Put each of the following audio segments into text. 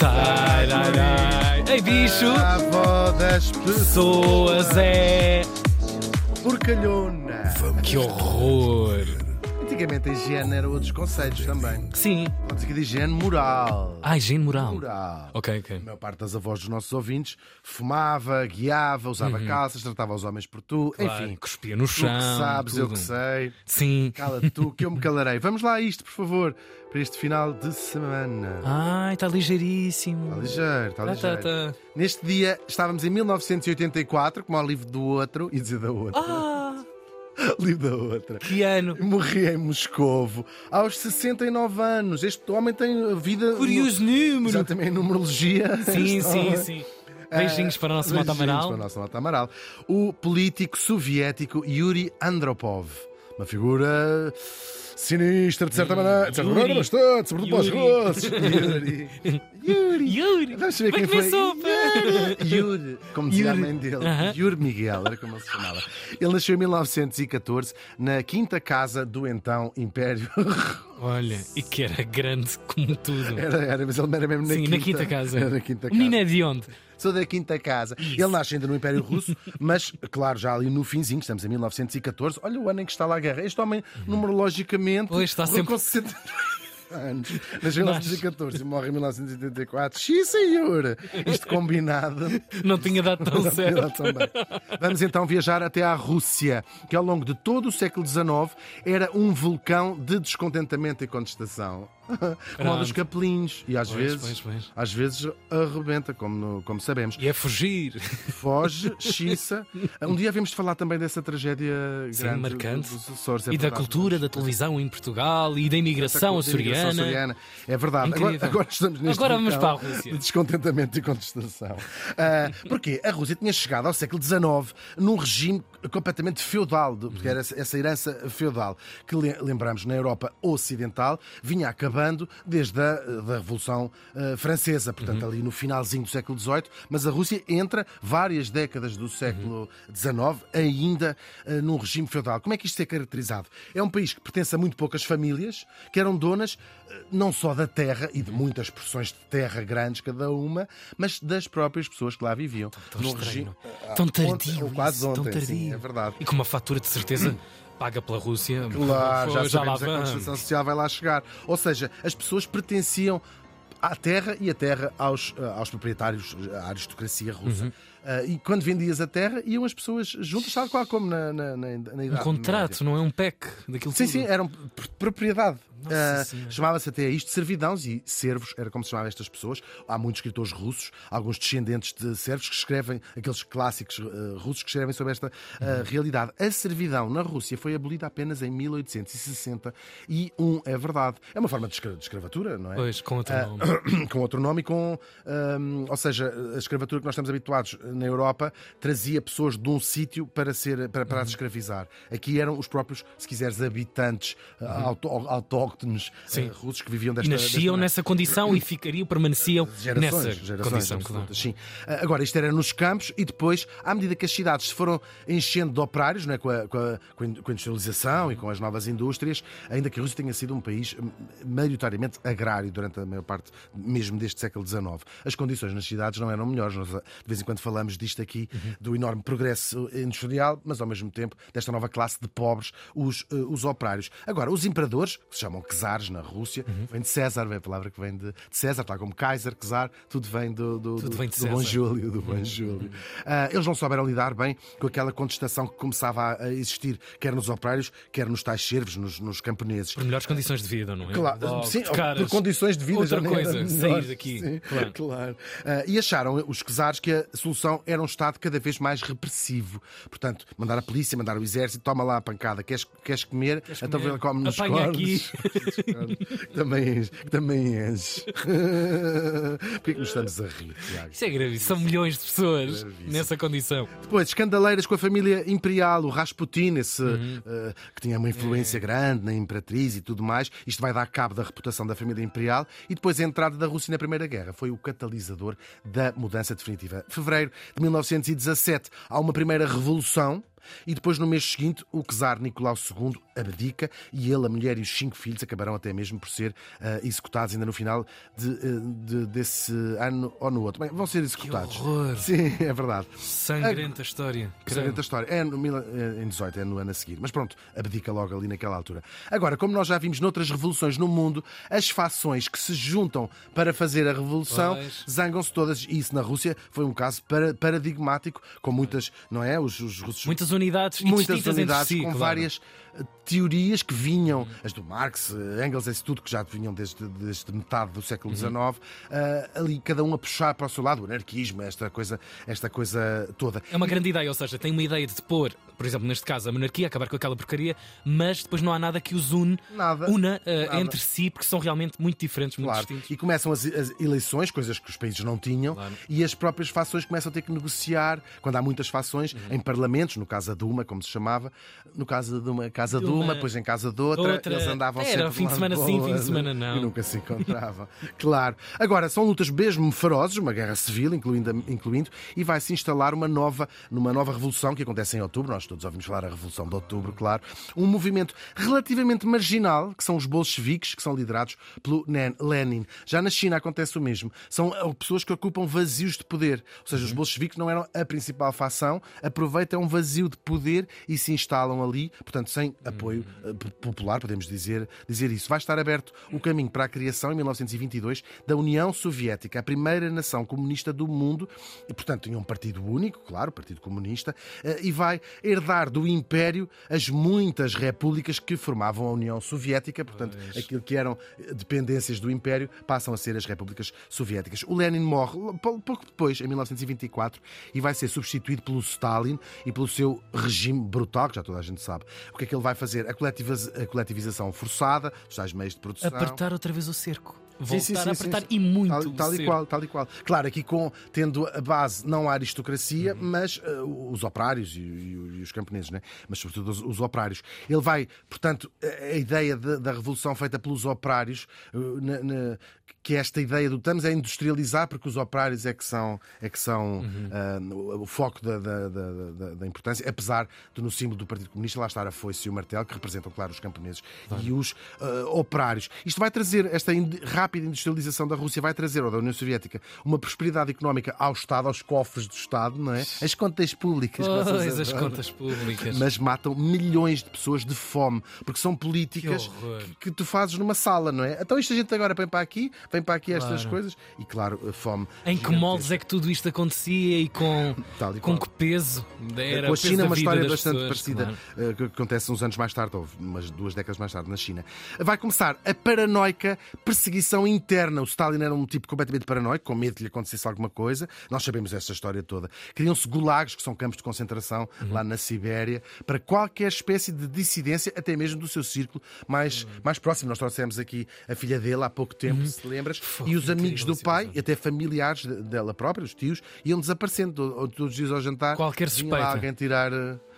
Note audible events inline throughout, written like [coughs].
Tararai. Ei, bicho! A avó das Pessoas é. porcalhona. Que horror! Antigamente a higiene era outros conceitos também. Sim. Pode ser de higiene moral. Ah, higiene moral. Moral. Ok, ok. A maior parte das avós dos nossos ouvintes fumava, guiava, usava calças, tratava os homens por tu. Claro, Enfim, cuspia no tu chão. que sabes, eu tudo. que sei. Sim. Cala-te tu, que eu me calarei. Vamos lá a isto, por favor, para este final de semana. Ai, está ligeiríssimo. Está ligeiro, está Tá, ligeiro. tá, tá. Neste dia estávamos em 1984, como ao livro do outro, e dizer da outra. Ah, livro da outra. que ano. Morri em Moscovo aos 69 anos. Este homem tem vida. Curioso número. Exatamente, numerologia. Sim, [laughs] sim, sim. Beijinhos para o nosso Mota Amaral. para o nosso Mota Amaral. O político soviético Yuri Andropov. Uma figura sinistra, de certa maneira. De certa maneira, bastante, sobretudo para os Yuri. russos. Yuri. Yuri. Yuri. Vamos saber Vai quem foi. Yuri. Yuri, como dizia a mãe dele. Yuri Miguel, era como ele se chamava. Ele nasceu em 1914 na quinta casa do então Império. Olha, e que era grande como tudo. Era, era, mas ele era mesmo na Sim, quinta. na quinta casa. Era na quinta O casa. menino é de onde? Sou da quinta casa. Ele nasce ainda no Império Russo, [laughs] mas, claro, já ali no finzinho, estamos em 1914. Olha o ano em que está lá a guerra. Este homem, numerologicamente, Pois, está sempre- com 60 [laughs] anos. Nasceu em 1914 e morre em 1984. Xi, senhor! Isto combinado. [laughs] Não tinha dado tão certo. Também. Vamos então viajar até à Rússia, que ao longo de todo o século XIX era um vulcão de descontentamento e contestação. [laughs] Como o dos Pronto. capelinhos. E às Pois, vezes, pois, pois. às vezes arrebenta, como, no- como sabemos. E é fugir. Foge, [laughs] xiça. Um dia de falar também dessa tragédia Sim, grande marcante. dos Açores. é E da verdade. cultura da televisão em Portugal e da imigração açoriana. É verdade. Agora, agora estamos neste Agora vamos para a Rússia. De descontentamento e contestação. Ah, porque a Rússia tinha chegado ao século XIX num regime completamente feudal, porque era essa- herança feudal que le- lembramos na Europa Ocidental vinha desde a da Revolução ah, Francesa, portanto ali no finalzinho do século XVIII, mas a Rússia entra várias décadas do século XIX ainda ah, num regime feudal. Como é que isto é caracterizado? É um país que pertence a muito poucas famílias que eram donas ah, não só da terra e de muitas porções de terra grandes cada uma, mas das próprias pessoas que lá viviam. Tão Num estranho. ah, Tão ontem- tardio. quase isso, ontem, tão sim, tardio. é verdade. E com uma fatura de certeza paga pela Rússia. Claro, já sabemos lá a. Constituição Social vai lá chegar. Ou seja, as pessoas pertenciam à terra e a terra aos, eh, aos proprietários, à aristocracia russa. Uhum. Eh, e quando vendias a terra, iam as pessoas juntas, tal qual como na, na, na, na Um Idade contrato, não é um PEC daquilo Sim, tudo. sim, eram pr- propriedade. Senhora. Chamava-se até isto servidãos e servos, era como se chamava estas pessoas. Há muitos escritores russos, alguns descendentes de servos que escrevem, aqueles clássicos ah, russos que escrevem sobre esta Uhum. realidade. A servidão na Rússia foi abolida apenas em 1861, é verdade. É uma forma de, escra- de escravatura, não é? Pois, com outro nome. [coughs] com outro nome e com. hum, ou seja, a escravatura que nós estamos habituados na Europa trazia pessoas de um sítio para, ser, para, Uhum. para as escravizar. Aqui eram os próprios, se quiseres, habitantes ah, auto- autóctones Uhum. Sim. russos que viviam E desta desta nasciam maneira. nessa condição e ficariam, permaneciam Gerações, nessa gerações condição. Claro. sim. Ah, Agora, isto era nos campos e depois, à medida que as cidades se foram enchendo de operários, não é? com, a, com, a, com a in- com a industrialização e com as novas indústrias, ainda que a Rússia tenha sido um país hum, maioritariamente agrário durante a maior parte mesmo deste século XIX, as condições nas cidades não eram melhores. Nós, de vez em quando falamos disto aqui, Uhum. do enorme progresso industrial, mas ao mesmo tempo desta nova classe de pobres, os, eh, os operários. Agora, os imperadores, que se chamam czares na Rússia, Uhum. vem de César, vem a palavra que vem de, de César, tal como Kaiser, czar, tudo vem do, do, Tudo do, vem de do bom. Júlio, do bom Júlio. Ah, eles não souberam lidar bem com aquela contestação que começava a- existir, quer nos operários, quer nos tais servos, nos, nos camponeses. Por melhores condições de vida, não é? Claro, Logo, sim, por condições de vida Outra coisa, sair daqui. Sim, Claro. claro. Ah, e acharam os czares que a solução era um Estado cada vez mais repressivo. Portanto, mandar a polícia, mandar o exército, toma lá a pancada, queres, queres comer? então comer? come nos Apanha cornos. [laughs] Que também Também és. Porquê que nos estamos a rir, Tiago? Isso é gravíssimo. São milhões de pessoas Gravíssimo. nessa condição. Depois, escandaleiras com a família imperial, o Rasputin, esse, Uhum. eh, que tinha uma influência É. grande na imperatriz e tudo mais. Isto vai dar cabo da reputação da família imperial. E depois a entrada da Rússia na Primeira Guerra foi o catalisador da mudança definitiva. Fevereiro de 1917 há uma primeira revolução E depois, no mês seguinte, o czar Nicolau II abdica e ele, a mulher e os cinco filhos acabarão até mesmo por ser uh, executados ainda no final de, uh, de, desse ano ou no outro. Bem, vão ser executados. Que horror. Sim, [laughs] é verdade. Sangrenta a... história. Sangrenta história. É no, em 18, é no ano a seguir. Mas pronto, abdica logo ali naquela altura. Agora, como nós já vimos noutras revoluções no mundo, as fações que se juntam para fazer a revolução zangam-se todas. E isso na Rússia foi um caso paradigmático, com muitas, não é? Os, os russos. Muitas unidades, muitas unidades si, com claro. várias teorias que vinham, as do Marx, Engels, esse tudo que já vinham desde, desde metade do século XIX, uhum. uh, ali cada um a puxar para o seu lado, o anarquismo, esta coisa, esta coisa toda. É uma grande ideia, ou seja, tem uma ideia de pôr, por exemplo, neste caso, a monarquia, acabar com aquela porcaria, mas depois não há nada que os une, nada, una uh, nada. entre si, porque são realmente muito diferentes, muito claro. distintos. E começam as, as, eleições, coisas que os países não tinham, claro. e as próprias fações começam a ter que negociar, quando há muitas fações, uhum. em parlamentos, no caso da Duma, como se chamava, no caso da Duma, Casa Duma, Duma depois em casa de outra, outra... eles andavam Era sempre fim de semana sim, fim de semana não. E nunca se encontravam. [laughs] claro. Agora, são lutas mesmo ferozes, uma guerra civil, incluindo, incluindo e vai se instalar uma nova, numa nova revolução que acontece em outubro. Nós todos ouvimos falar da Revolução de Outubro, claro. Um movimento relativamente marginal, que são os bolcheviques, que são liderados pelo Lenin. Já na China acontece o mesmo. São eh, pessoas que ocupam vazios de poder. Ou seja, os bolcheviques não eram a principal facção, aproveitam um vazio de poder e se instalam ali, portanto, sem apoio eh, popular, podemos dizer, dizer isso. Vai estar aberto o caminho para a criação, em 1922, da União Soviética, a primeira nação comunista do mundo, e, portanto, tinha um partido único, claro, o Partido Comunista, eh, e vai herdar do Império as muitas repúblicas que formavam a União Soviética, portanto, pois. aquilo que eram dependências do Império passam a ser as repúblicas soviéticas. O Lenin morre pouco depois, em 1924, e vai ser substituído pelo Stalin e pelo seu regime brutal, que já toda a gente sabe. O que é que ele vai fazer? A a coletivização forçada, os tais meios de produção. Apertar outra vez o cerco. Voltar sim, sim, a apertar e muito. Tal, tal e qual, tal e qual. Claro, aqui com tendo a base não a aristocracia, uhum. mas uh, os operários e, e, e, os camponeses, né? mas sobretudo os, os, operários. Ele vai, portanto, a, a ideia de, da revolução feita pelos operários, uh, na, na, que esta ideia do estamos a industrializar, porque os operários é que são, é que são uhum. uh, o foco da, da, da, da, importância, apesar de no símbolo do Partido Comunista lá estar a foice e o martelo, que representam, claro, os camponeses claro. e os operários. Isto vai trazer esta rápida rápida industrialização da Rússia vai trazer, ou da União Soviética, uma prosperidade económica ao Estado, aos cofres do Estado, não é? As contas públicas. Pois, as contas públicas. Mas matam milhões de pessoas de fome, porque são políticas que, que, tu fazes numa sala, não é? Então esta gente agora vem para aqui, vem para aqui estas claro. coisas, e claro, a fome. Em que moldes é que tudo isto acontecia e com, e com que peso? Era com a China, uma história bastante pessoas, parecida, claro. Eh, que acontece uns anos mais tarde, ou umas duas décadas mais tarde, na China. Vai começar a paranoica perseguição interna. O Stalin era um tipo completamente paranoico, com medo de lhe acontecesse alguma coisa. Nós sabemos essa história toda. Criam-se gulags, que são campos de concentração uhum. lá na Sibéria, para qualquer espécie de dissidência, até mesmo do seu círculo mais, uhum. mais próximo. Nós trouxemos aqui a filha dele há pouco tempo, uhum. se lembras, e os amigos do pai, e até familiares dela própria, os tios, iam desaparecendo todos os dias ao jantar. Qualquer suspeita. alguém tirar.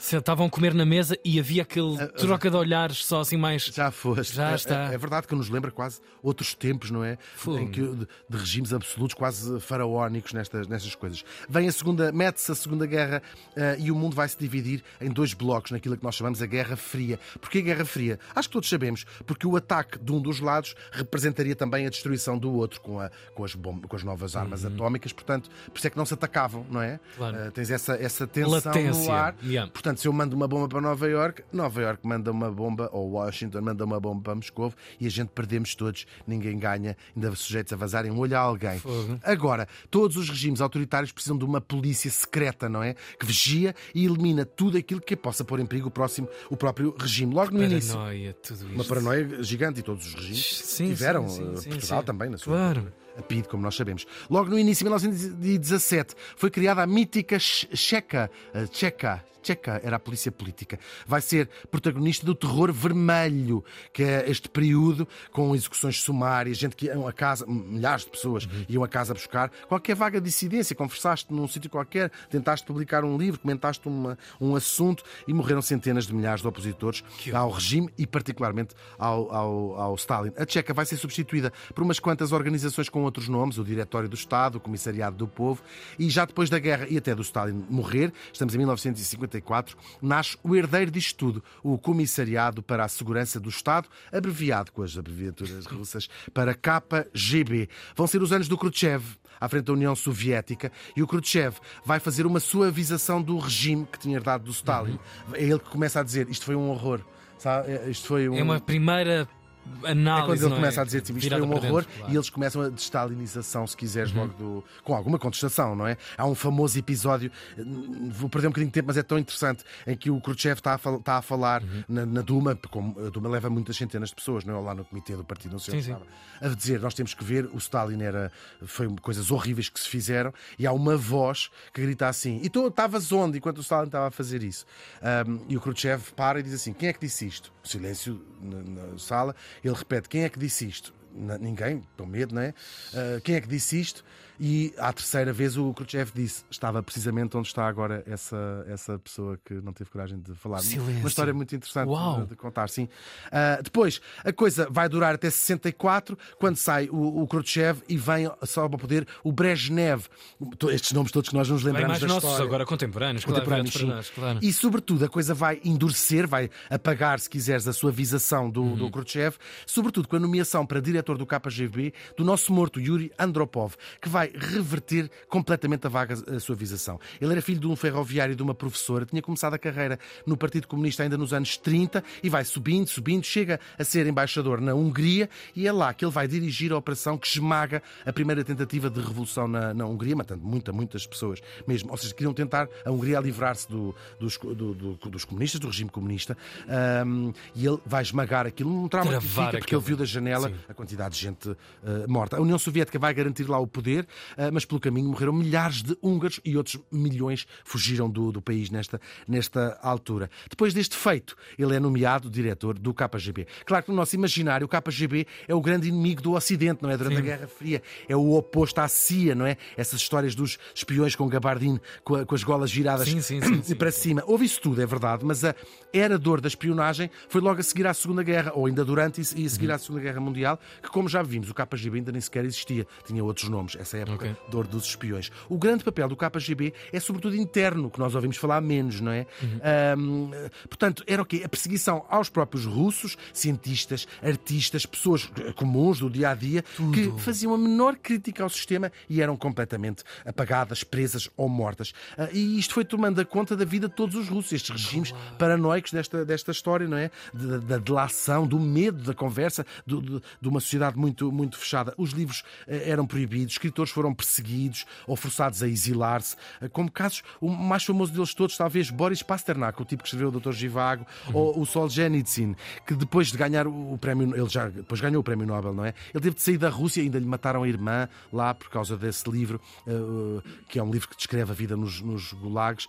Estavam a comer na mesa e havia aquele troca de olhares só assim mais. Já foste. Já é, está. É, é, verdade que nos lembra quase outros tempos, não é? Em que, de, de, regimes absolutos, quase faraónicos nestas, nestas coisas. Vem a segunda, mete-se a Segunda Guerra uh, e o mundo vai se dividir em dois blocos, naquilo que nós chamamos a Guerra Fria. Porquê a Guerra Fria? Acho que todos sabemos, porque o ataque de um dos lados representaria também a destruição do outro com, a, com, as, com as novas armas uhum. atómicas, portanto, por isso é que não se atacavam, não é? Claro. Uh, tens essa, essa tensão Latência. no ar. Yeah. Portanto, se eu mando uma bomba para Nova York, Nova York manda uma bomba, ou Washington manda uma bomba para Moscou e a gente perdemos todos, ninguém ganha, ainda sujeitos a vazarem um olho a alguém. Fogo. Agora, todos os regimes autoritários precisam de uma polícia secreta, não é? Que vigia e elimina tudo aquilo que possa pôr em perigo o próximo, o próprio regime. Logo no paranoia, início. Tudo isto. Uma paranoia gigante e todos os regimes sim, tiveram. Sim, sim, Portugal sim, também, na sua. Claro. A PID, como nós sabemos. Logo no início de 1917 foi criada a mítica Checa, Checa, Tcheca era a polícia política. Vai ser protagonista do terror vermelho, que é este período com execuções sumárias, gente que iam a casa, milhares de pessoas uhum. iam a casa buscar qualquer vaga dissidência. Conversaste num sítio qualquer, tentaste publicar um livro, comentaste uma, um assunto e morreram centenas de milhares de opositores que ao regime e, particularmente, ao, ao, ao Stalin. A Tcheca vai ser substituída por umas quantas organizações com outros nomes, o Diretório do Estado, o Comissariado do Povo, e já depois da guerra e até do Stalin morrer, estamos em 1950 1954, nasce o herdeiro disto tudo, o Comissariado para a Segurança do Estado, abreviado com as abreviaturas russas para KGB. Vão ser os anos do Khrushchev, à frente da União Soviética, e o Khrushchev vai fazer uma suavização do regime que tinha herdado do Stalin. Uhum. É ele que começa a dizer: isto foi um horror. Sabe? É- Isto foi um... É uma primeira É análise. quando ele é? começa a dizer tipo, isto foi um horror dentro, claro. Uhum. e eles começam a destalinização, se quiseres, logo do. com alguma contestação, não é? Há um famoso episódio, vou perder um bocadinho de tempo, mas é tão interessante, em que o Khrushchev está a, fal- está a falar Uhum. na, na Duma, como a Duma leva muitas centenas de pessoas, não é? Lá no comitê do partido, não sei Sim, sim. estava, a dizer: nós temos que ver, o Stalin era. foi coisas horríveis que se fizeram, e há uma voz que grita assim: e tu estavas onde enquanto o Stalin estava a fazer isso? Ahm, e o Khrushchev para e diz assim: quem é que disse isto? Silêncio na, na sala, ele repete: quem é que disse isto? Ninguém, com medo, não é? Ah, quem é que disse isto? E à terceira vez o Khrushchev disse: estava precisamente onde está agora essa, essa pessoa que não teve coragem de falar. Silêncio. Uma história muito interessante de, de contar, sim. Ah, depois, a coisa vai durar até 64, quando sai o, o Khrushchev e vem só ao poder o Brezhnev. Estes nomes todos que nós nos Bem lembramos mais da nossos, história. agora contemporâneos, claro, Contemporâneos, para nós, claro. E, sobretudo, a coisa vai endurecer, vai apagar, se quiseres, a suavização do, Uhum. do Khrushchev, sobretudo com a nomeação para diretor do KGB do nosso morto Yuri Andropov, que vai reverter completamente a vaga a suavização. Ele era filho de um ferroviário e de uma professora, tinha começado a carreira no Partido Comunista ainda nos anos 30 e vai subindo, subindo, chega a ser embaixador na Hungria e é lá que ele vai dirigir a operação que esmaga a primeira tentativa de revolução na, na Hungria, matando muita, muitas pessoas mesmo. Ou seja, queriam tentar a Hungria livrar-se do- dos, do- do- dos comunistas, do regime comunista, Ahm, e ele vai esmagar aquilo, um trauma que fica, porque aquilo. ele viu da janela Sim. a quantidade de gente ah, morta. A União Soviética vai garantir lá o poder, mas pelo caminho morreram milhares de húngaros e outros milhões fugiram do, do país nesta, nesta altura. Depois deste feito, ele é nomeado diretor do KGB. Claro que no nosso imaginário, o KGB é o grande inimigo do Ocidente, não é? Durante a Guerra Fria. É o oposto à CIA, não é? Essas histórias dos espiões com gabardine, com, a- com as golas viradas Sim, sim, sim, [coughs] sim. para cima. Houve isso tudo, é verdade, mas a era dor da espionagem foi logo a seguir à Segunda Guerra, ou ainda durante e a Uhum. seguir à Segunda Guerra Mundial, que, como já vimos, o KGB ainda nem sequer existia, tinha outros nomes, essa época, Ok. dor dos espiões. O grande papel do KGB é sobretudo interno, que nós ouvimos falar menos, não é? Uhum. Ahm, portanto, era o quê? A perseguição aos próprios russos, cientistas, artistas, pessoas comuns do dia a dia, que faziam a menor crítica ao sistema e eram completamente apagadas, presas ou mortas. Ah, e isto foi tomando a conta da vida de todos os russos, estes regimes paranoicos desta, desta história, não é? Da, da delação, do medo da conversa, do- do- de uma sociedade muito, muito fechada. Os livros eh, eram proibidos, escritores foram perseguidos ou forçados a exilar-se, eh, como casos, o mais famoso deles todos, talvez Boris Pasternak, o tipo que escreveu o Dr. Givago, ou o Solzhenitsyn, que depois de ganhar o prémio, ele já depois ganhou o prémio Nobel, não é? Ele teve de sair da Rússia, ainda lhe mataram a irmã lá por causa desse livro, eh, que é um livro que descreve a vida nos, nos gulags,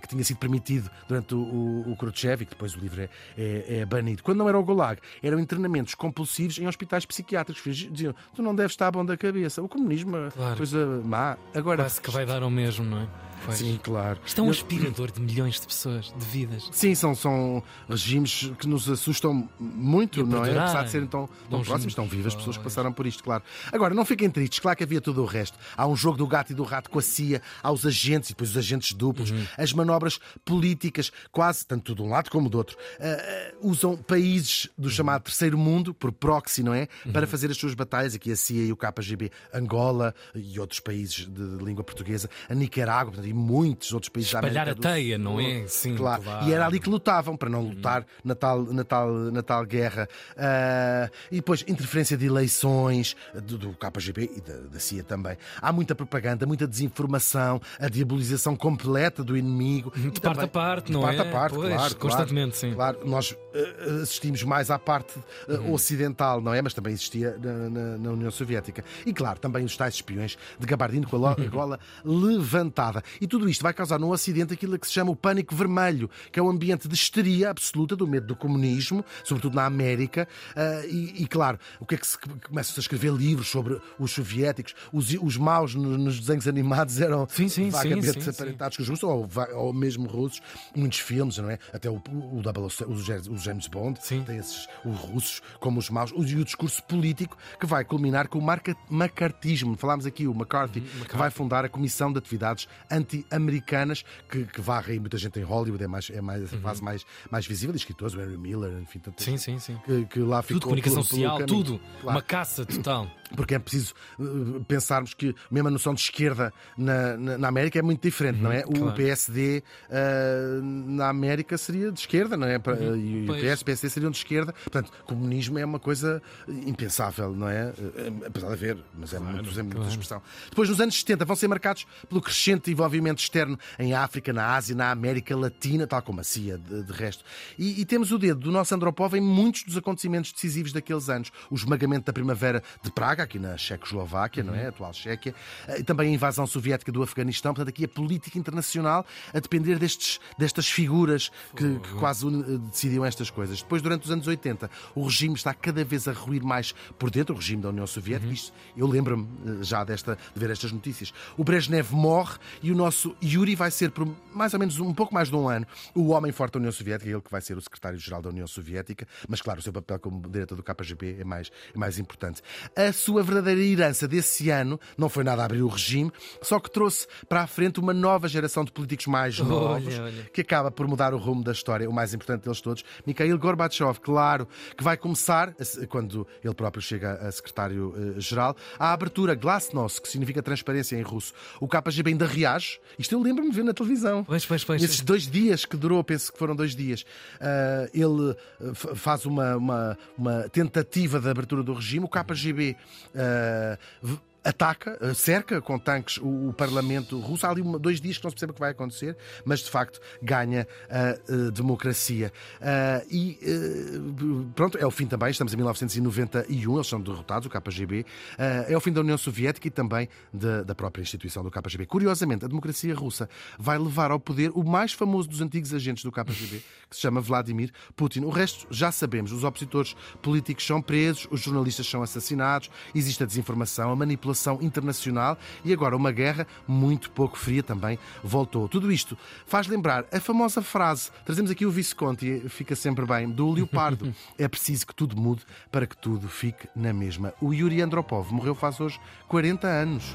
que tinha sido permitido durante o, o, o Khrushchev e que depois o livro é, é, é banido. Quando não era o gulag, eram internamentos compulsivos em hospitais psiquiátricos. Diziam, tu não deves estar bom da cabeça. O comunismo é Claro. coisa má. Agora, Parece que vai dar ao mesmo, não é? Pois. sim, claro. Isto é um aspirador de milhões de pessoas, de vidas. Sim, são, são regimes que nos assustam muito, não é? Apesar de serem tão, tão próximos, estão vivas pessoas que passaram por isto, claro. Agora, não fiquem tristes, claro que havia tudo o resto. Há um jogo do gato e do rato com a CIA, há os agentes e depois os agentes duplos, Uhum. as manobras políticas, quase, tanto de um lado como do outro, ah, usam países do chamado terceiro mundo, por proxy, não é? Uhum. Para fazer as suas batalhas, aqui a CIA e o KGB, Angola e outros países de língua portuguesa, a Nicarágua portanto, muitos outros países da Espalhar América a do teia, não é? Sim, claro. claro. E era ali que lutavam, para não lutar na, tal, na, tal, na tal guerra. Ah, e depois, interferência de eleições do, do KGB e da, da CIA também. Há muita propaganda, muita desinformação, a diabolização completa do inimigo. De E parte também- a parte, de não parte é? a parte, Pois, claro. constantemente, claro, sim. Claro, nós ah, assistimos mais à parte ah, ocidental, não é? Mas também existia na, na- na União Soviética. E claro, também os tais espiões de gabardino com a [laughs] a gola levantada. E tudo isto vai causar no Ocidente aquilo que se chama o pânico vermelho, que é um ambiente de histeria absoluta do medo do comunismo, sobretudo na América. Ah, e, e, claro, o que é que se começa a escrever livros sobre os soviéticos, os, os maus no- nos desenhos animados eram Sim, sim, vagamente sim, aparentados com os russos, ou, ou mesmo russos, muitos filmes, não é? Até o, o, 007, o James- o James Bond Sim. tem esses, os russos como os maus, e o discurso político que vai culminar com o macartismo. Falámos aqui, o McCarthy, Uhum, que vai fundar a Comissão de Atividades anti-americanas que, que varrem muita gente em Hollywood, é mais, é mais a fase mais, mais visível, escritores, o Henry Miller, enfim, tanto Sim, sim, sim. que, que lá ficou Tudo, comunicação pelo- pelo social, tudo. Claro. Uma caça total. Porque é preciso uh, pensarmos que mesmo a noção de esquerda na, na, na América é muito diferente, não é? O Uhum, claro. PSD uh, na América seria de esquerda, não é? Para- E o Uhum. PS PSD seriam de esquerda. Portanto, comunismo é uma coisa impensável, não é? Uh, Apesar de haver, mas é muito, é muita expressão. Depois, nos anos 70, vão ser marcados pelo crescente envolvimento externo em África, na Ásia, na América Latina, tal como a CIA, de, de resto. E, e temos o dedo do nosso Andropov em muitos dos acontecimentos decisivos daqueles anos. O esmagamento da primavera de Praga, aqui na Checoslováquia, não é? A atual Chequia. Eh, também a invasão soviética do Afeganistão. Portanto, aqui a política internacional a depender destes, destas figuras que, que quase eh, decidiam estas coisas. Depois, durante os anos 80, o regime está cada vez a ruir mais por dentro, o regime da União Soviética. Isto, eu lembro-me eh, já desta, de ver estas notícias. O Brezhnev morre e o nosso Yuri vai ser, por mais ou menos um pouco mais de um ano, o homem forte da União Soviética, ele que vai ser o secretário-geral da União Soviética. Mas, claro, o seu papel como diretor do KGB é mais, é mais importante. A sua verdadeira herança desse ano não foi nada abrir o regime, só que trouxe para a frente uma nova geração de políticos mais novos olha. que acaba por mudar o rumo da história, o mais importante deles todos, Mikhail Gorbachev, claro, que vai começar, quando ele próprio chega a secretário-geral, a abertura Glasnost, que significa transparência em russo. O KGB ainda reage, isto eu lembro-me de ver na televisão. Pois, pois, pois. Nesses dois dias que durou, penso que foram dois dias, ah, ele f- faz uma, uma, uma tentativa de abertura do regime. O KGB ah, v- ataca, ah, cerca com tanques o, o Parlamento russo. Há ali uma- dois dias que não se percebe o que vai acontecer, mas de facto ganha a ah, democracia. Ah, e ah, pronto, é o fim também. Estamos em 1991, eles são derrotados, o KGB. Ah, é o fim da União Soviética e também da, da própria instituição do KGB. Curiosamente, a democracia russa vai levar ao poder o mais famoso dos antigos agentes do KGB, que se chama Vladimir Putin. O resto já sabemos. Os opositores políticos são presos, os jornalistas são assassinados, existe a desinformação, a manipulação internacional e agora uma guerra muito pouco fria também voltou. Tudo isto faz lembrar a famosa frase, trazemos aqui o Visconti, fica sempre bem, do Leopardo. [laughs] é preciso que tudo mude para que tudo fique na mesma. O Yuri Andropov morreu faz hoje 40 anos.